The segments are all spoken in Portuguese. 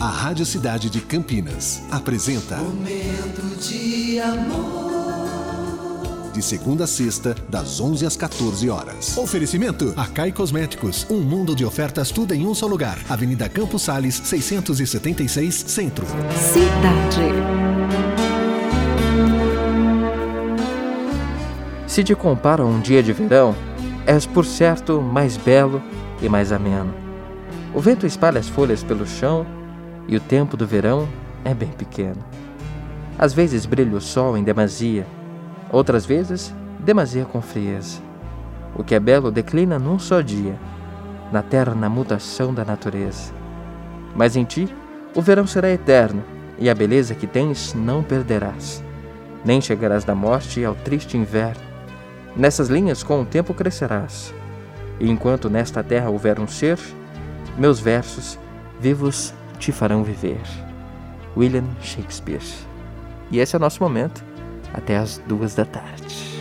A Rádio Cidade de Campinas apresenta Momento de amor. De segunda a sexta, das 11 às 14 horas. Oferecimento: Acai Cosméticos. Um mundo de ofertas, tudo em um só lugar. Avenida Campos Sales, 676, Centro. Cidade. Se te comparo a um dia de verão, és por certo mais belo e mais ameno. O vento espalha as folhas pelo chão e o tempo do verão é bem pequeno. Às vezes brilha o sol em demasia, outras vezes demasia com frieza. O que é belo declina num só dia, na terna mutação da natureza. Mas em ti o verão será eterno e a beleza que tens não perderás. Nem chegarás da morte ao triste inverno. Nessas linhas com o tempo crescerás. E enquanto nesta terra houver um ser, meus versos vivos te farão viver. William Shakespeare. E esse é o nosso momento, até as duas da tarde.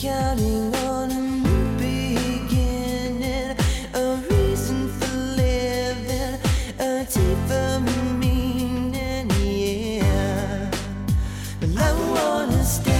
Counting on a new beginning. A reason for living, a deeper meaning, yeah. Well, I wanna stand